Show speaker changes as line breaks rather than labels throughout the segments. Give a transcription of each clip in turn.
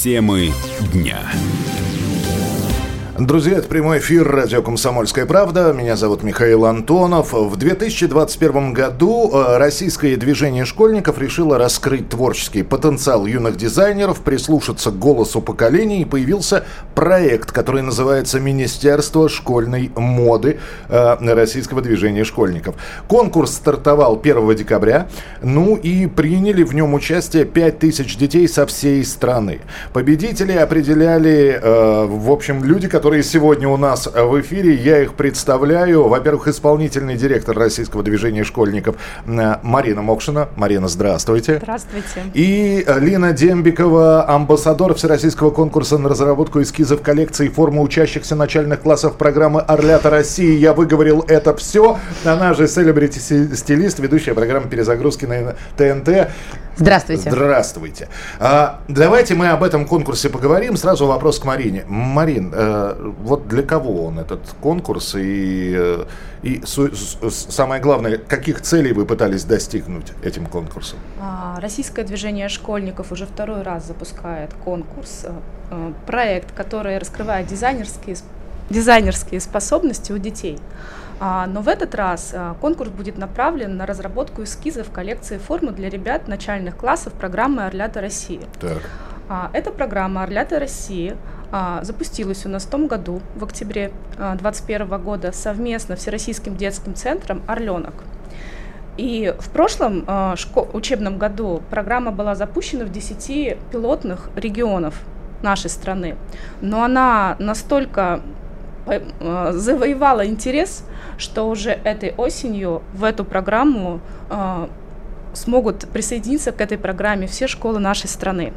Темы дня.
Друзья, это прямой эфир радио «Комсомольская правда». Меня зовут Михаил Антонов. В 2021 году э, российское движение школьников решило раскрыть творческий потенциал юных дизайнеров, прислушаться к голосу поколений, и появился проект, который называется «Министерство школьной моды» э, российского движения школьников. Конкурс стартовал 1 декабря, ну и приняли в нем участие 5000 детей со всей страны. Победители определяли, э, в общем, люди, которые которые сегодня у нас в эфире. Я их представляю. Во-первых, исполнительный директор Российского движения школьников э, Марина Мокшина. Марина, здравствуйте.
Здравствуйте.
И Лина Дембикова, амбассадор Всероссийского конкурса на разработку эскизов коллекции формы учащихся начальных классов программы «Орлята России». Я выговорил это все. Она же селебрити-стилист, ведущая программы перезагрузки на ТНТ.
Здравствуйте.
Здравствуйте. А, давайте мы об этом конкурсе поговорим. Сразу вопрос к Марине. Марин, э, вот для кого он этот конкурс и, э, и су, с, самое главное, каких целей вы пытались достигнуть этим конкурсом?
А, Российское движение школьников уже второй раз запускает конкурс, э, э проект, который раскрывает дизайнерские, дизайнерские способности у детей. А, но в этот раз а, конкурс будет направлен на разработку эскизов коллекции формы для ребят начальных классов программы «Орлята России». Так. А, эта программа «Орлята России» запустилась у нас в том году, в октябре 2021 года, совместно Всероссийским детским центром «Орленок». И в прошлом учебном году программа была запущена в 10 пилотных регионов нашей страны. Но она настолько Э, завоевала интерес, что уже этой осенью в эту программу э, смогут присоединиться к этой программе все школы нашей страны.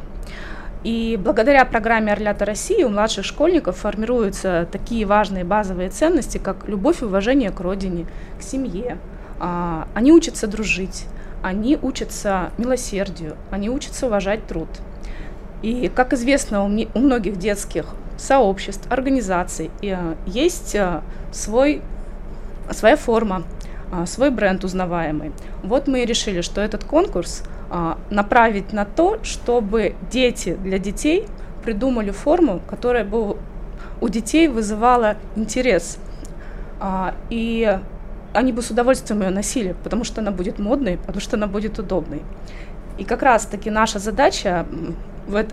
И благодаря программе «Орлята России» у младших школьников формируются такие важные базовые ценности, как любовь и уважение к родине, к семье. А, они учатся дружить, они учатся милосердию, они учатся уважать труд. И, как известно, у многих детских сообществ, организаций э, есть э, свой, своя форма, э, свой бренд узнаваемый. Вот мы и решили, что этот конкурс направить на то, чтобы дети для детей придумали форму, которая бы у детей вызывала интерес. И они бы с удовольствием ее носили, потому что она будет модной, потому что она будет удобной. И как раз-таки наша задача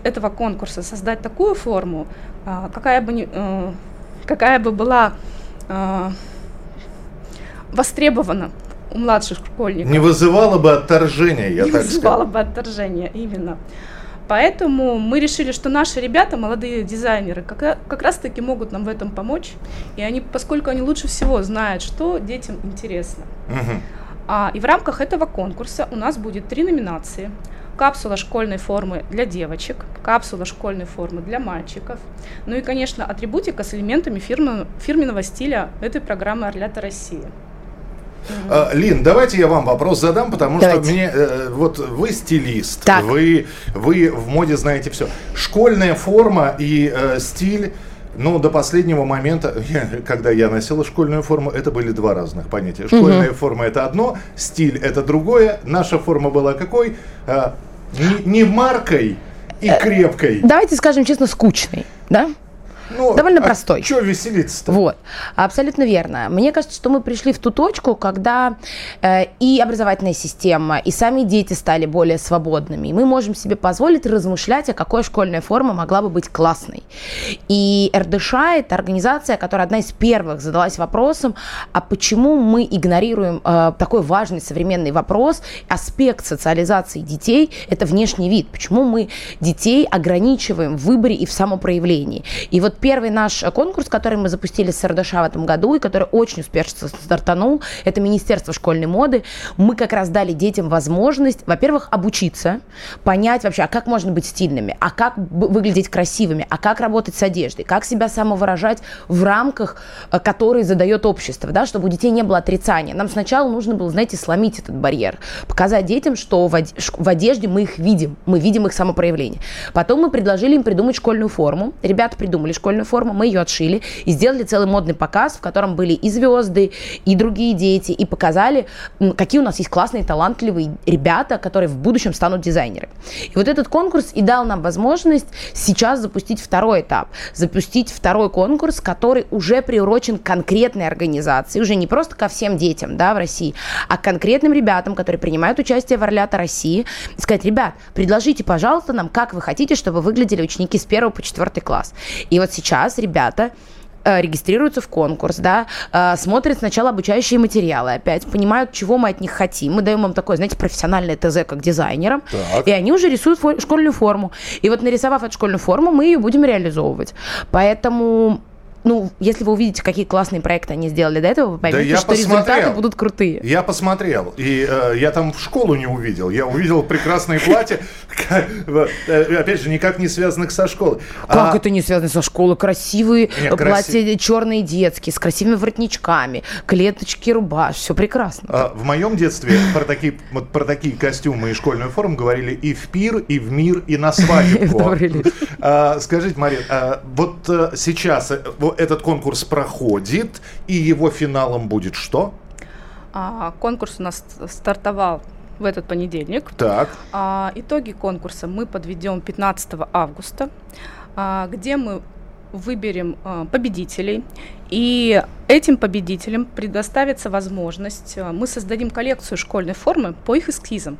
этого конкурса создать такую форму, а, какая бы, э, какая бы была а, востребована у младших школьников.
Не вызывала бы отторжения, я
Не
так
вызывала бы отторжения, именно. Поэтому мы решили, что наши ребята, молодые дизайнеры, как, как раз-таки могут нам в этом помочь. И они, поскольку они лучше всего знают, что детям интересно. Угу. А, и в рамках этого конкурса у нас будет три номинации капсула школьной формы для девочек, капсула школьной формы для мальчиков, ну и, конечно, атрибутика с элементами фирма, фирменного стиля этой программы «Орлята России».
Uh, Лин, давайте я вам вопрос задам, потому давайте. что мне э, вот вы стилист, так. вы вы в моде знаете все. Школьная форма и э, стиль ну, до последнего момента, я, когда я носила школьную форму, это были два разных понятия. Школьная угу. форма это одно, стиль это другое. Наша форма была какой? А, не, не маркой и э, крепкой.
Давайте скажем честно, скучной, да? Ну, Довольно а простой.
Что веселиться-то?
Вот, абсолютно верно. Мне кажется, что мы пришли в ту точку, когда э, и образовательная система, и сами дети стали более свободными. И мы можем себе позволить размышлять, а какой школьная форма могла бы быть классной. И РДШ – это организация, которая одна из первых задалась вопросом, а почему мы игнорируем э, такой важный современный вопрос, аспект социализации детей – это внешний вид. Почему мы детей ограничиваем в выборе и в самопроявлении? И вот первый наш конкурс, который мы запустили с РДШ в этом году, и который очень успешно стартанул, это Министерство школьной моды. Мы как раз дали детям возможность, во-первых, обучиться, понять вообще, а как можно быть стильными, а как выглядеть красивыми, а как работать с одеждой, как себя самовыражать в рамках, э, которые задает общество, да, чтобы у детей не было отрицания. Нам сначала нужно было, знаете, сломить этот барьер, показать детям, что в одежде мы их видим, мы видим их самопроявление. Потом мы предложили им придумать школьную форму. Ребята придумали школьную школьную форму, мы ее отшили и сделали целый модный показ, в котором были и звезды, и другие дети, и показали, какие у нас есть классные, талантливые ребята, которые в будущем станут дизайнерами. И вот этот конкурс и дал нам возможность сейчас запустить второй этап, запустить второй конкурс, который уже приурочен к конкретной организации, уже не просто ко всем детям да, в России, а к конкретным ребятам, которые принимают участие в Орлята России, и сказать, ребят, предложите, пожалуйста, нам, как вы хотите, чтобы выглядели ученики с 1 по 4 класс. И вот сейчас ребята Э, регистрируются в конкурс, да, э, смотрят сначала обучающие материалы опять, понимают, чего мы от них хотим. Мы даем им такое, знаете, профессиональное ТЗ как дизайнерам, так. и они уже рисуют школьную форму. И вот нарисовав эту школьную форму, мы ее будем реализовывать. Поэтому ну, если вы увидите, какие классные проекты они сделали до этого, вы поймете, да что посмотрел. результаты будут крутые.
Я посмотрел, и э, я там в школу не увидел. Я увидел прекрасные платья, э, опять же, никак не связанных со школой.
Как а это не связано со школой? Красивые платья черные детские, с красивыми воротничками, клеточки, рубаш, все прекрасно.
А, в моем детстве про такие, вот про такие костюмы и школьную форму говорили и в пир, и в мир, и на свадьбу. А, скажите, Мария, вот э, сейчас этот конкурс проходит, и его финалом будет что?
А, конкурс у нас стартовал в этот понедельник.
Так.
А, итоги конкурса мы подведем 15 августа, а, где мы выберем а, победителей. И этим победителям предоставится возможность, а, мы создадим коллекцию школьной формы по их эскизам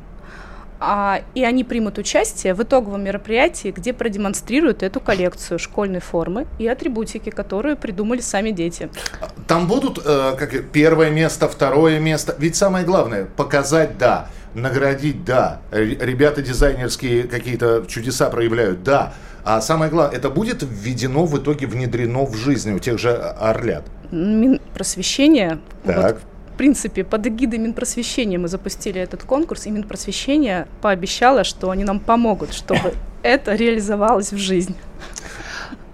а, и они примут участие в итоговом мероприятии, где продемонстрируют эту коллекцию школьной формы и атрибутики, которые придумали сами дети.
Там будут э, как первое место, второе место. Ведь самое главное показать да, наградить да. Ребята дизайнерские какие-то чудеса проявляют да. А самое главное, это будет введено в итоге, внедрено в жизнь у тех же орлят.
Минпросвещение так. Вот, принципе, под эгидой Минпросвещения мы запустили этот конкурс, и Минпросвещение пообещало, что они нам помогут, чтобы это реализовалось в жизнь.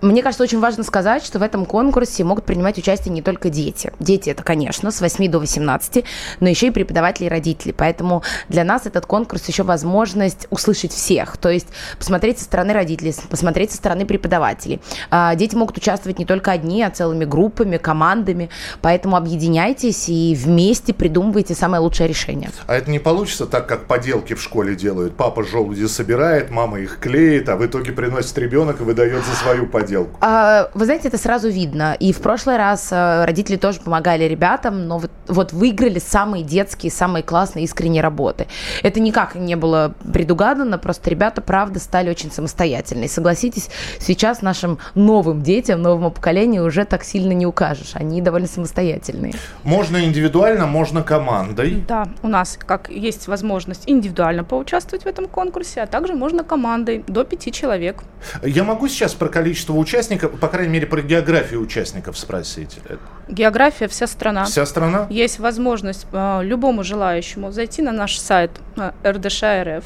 Мне кажется, очень важно сказать, что в этом конкурсе могут принимать участие не только дети. Дети это, конечно, с 8 до 18, но еще и преподаватели и родители. Поэтому для нас этот конкурс еще возможность услышать всех. То есть посмотреть со стороны родителей, посмотреть со стороны преподавателей. А, дети могут участвовать не только одни, а целыми группами, командами. Поэтому объединяйтесь и вместе придумывайте самое лучшее решение.
А это не получится так, как поделки в школе делают. Папа желуди собирает, мама их клеит, а в итоге приносит ребенок и выдает за свою поделку поделку?
А, вы знаете, это сразу видно. И в прошлый раз а, родители тоже помогали ребятам, но вот, вот выиграли самые детские, самые классные, искренние работы. Это никак не было предугадано, просто ребята, правда, стали очень самостоятельные. Согласитесь, сейчас нашим новым детям, новому поколению уже так сильно не укажешь. Они довольно самостоятельные.
Можно индивидуально, можно командой.
Да, у нас как есть возможность индивидуально поучаствовать в этом конкурсе, а также можно командой до пяти человек.
Я могу сейчас про количество участников, по крайней мере, про географию участников спросить.
География вся страна.
Вся страна?
Есть возможность э, любому желающему зайти на наш сайт э, РДШ.РФ,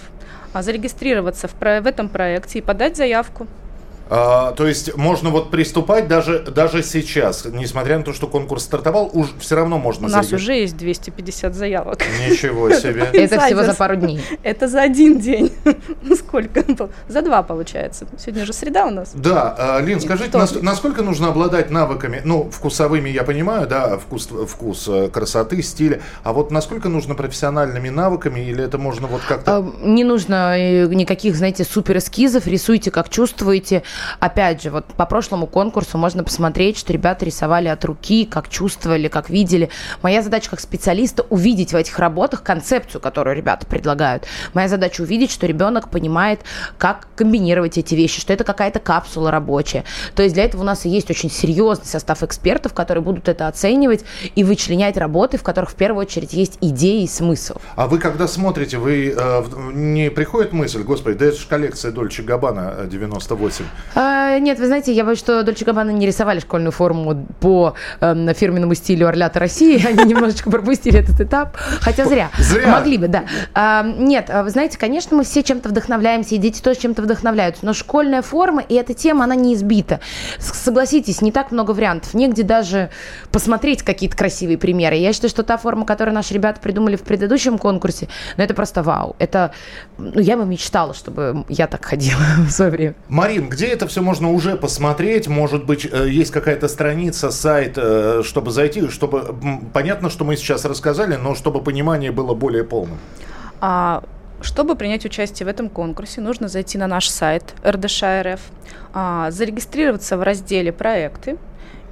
э, зарегистрироваться в, в этом проекте и подать заявку.
А, то есть можно вот приступать даже, даже сейчас, несмотря на то, что конкурс стартовал, уж все равно можно
У нас уже есть 250 заявок.
Ничего себе.
Это всего за пару дней.
Это за один день. Сколько? За два получается. Сегодня же среда у нас.
Да. А, Лин, скажите, насколько нужно обладать навыками, ну, вкусовыми я понимаю, да, вкус, вкус э, красоты, стиля, а вот насколько нужно профессиональными навыками, или это можно вот как-то... А,
не нужно э, никаких, знаете, супер эскизов, рисуйте как чувствуете. Опять же, вот по прошлому конкурсу можно посмотреть, что ребята рисовали от руки, как чувствовали, как видели. Моя задача как специалиста увидеть в этих работах концепцию, которую ребята предлагают. Моя задача увидеть, что ребенок понимает, как комбинировать эти вещи, что это какая-то капсула рабочая. То есть для этого у нас есть очень серьезный состав экспертов, которые будут это оценивать и вычленять работы, в которых в первую очередь есть идеи и смысл.
А вы когда смотрите, вы э, не приходит мысль, господи, да это же коллекция Дольче Габбана 98.
А, нет, вы знаете, я боюсь, что Дольче Габбана не рисовали школьную форму по э, фирменному стилю Орлята России. Они немножечко пропустили этот этап. Хотя зря.
Зря.
Могли бы, да. А, нет, а вы знаете, конечно, мы все чем-то вдохновляемся, и дети тоже чем-то вдохновляются. Но школьная форма и эта тема, она не избита. Согласитесь, не так много вариантов. Негде даже посмотреть какие-то красивые примеры. Я считаю, что та форма, которую наши ребята придумали в предыдущем конкурсе, ну это просто вау. Это, ну я бы мечтала, чтобы я так ходила в свое время.
Марин, где это все можно уже посмотреть? Может быть, э, есть какая-то страница, сайт, э, чтобы зайти, чтобы... Понятно, что мы сейчас рассказали, но чтобы понимание было более полным.
А, чтобы принять участие в этом конкурсе, нужно зайти на наш сайт РДШ.РФ, а, зарегистрироваться в разделе «Проекты»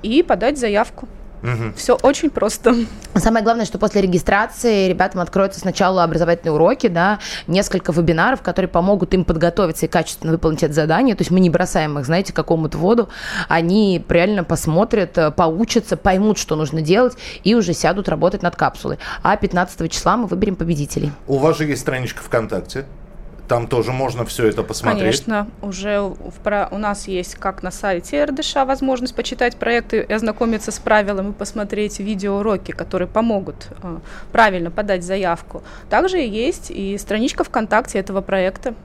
и подать заявку. Угу. Все очень просто.
Самое главное, что после регистрации ребятам откроются сначала образовательные уроки, да, несколько вебинаров, которые помогут им подготовиться и качественно выполнить это задание. То есть мы не бросаем их, знаете, какому-то воду. Они реально посмотрят, э, поучатся, поймут, что нужно делать, и уже сядут работать над капсулой. А 15 числа мы выберем победителей.
У вас же есть страничка ВКонтакте. Там тоже можно все это посмотреть.
Конечно, уже в, про, у нас есть как на сайте РДШ возможность почитать проекты и ознакомиться с правилами, посмотреть видеоуроки, которые помогут э, правильно подать заявку. Также есть и страничка ВКонтакте этого проекта.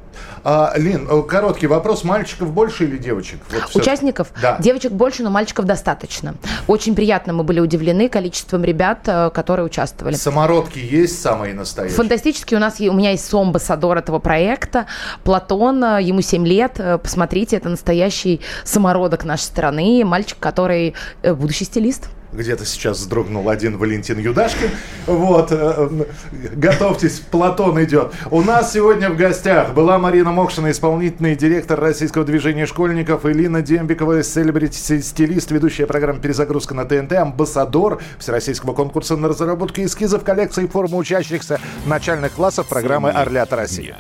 А, Лин, э, короткий вопрос. Мальчиков больше или девочек?
Вот Участников? Да. Девочек больше, но мальчиков достаточно. Очень приятно мы были удивлены количеством ребят, э, которые участвовали.
Самородки есть самые настоящие?
Фантастически. У нас у меня есть сомбассадор этого проекта проекта. Платон, э, ему 7 лет. Э, посмотрите, это настоящий самородок нашей страны. Мальчик, который э, будущий стилист
где-то сейчас вздрогнул один Валентин Юдашкин. Вот, готовьтесь, Платон идет. У нас сегодня в гостях была Марина Мокшина, исполнительный директор российского движения школьников, Илина Дембикова, селебрити-стилист, ведущая программа «Перезагрузка» на ТНТ, амбассадор Всероссийского конкурса на разработку эскизов коллекции формы учащихся начальных классов программы «Орлята Россия».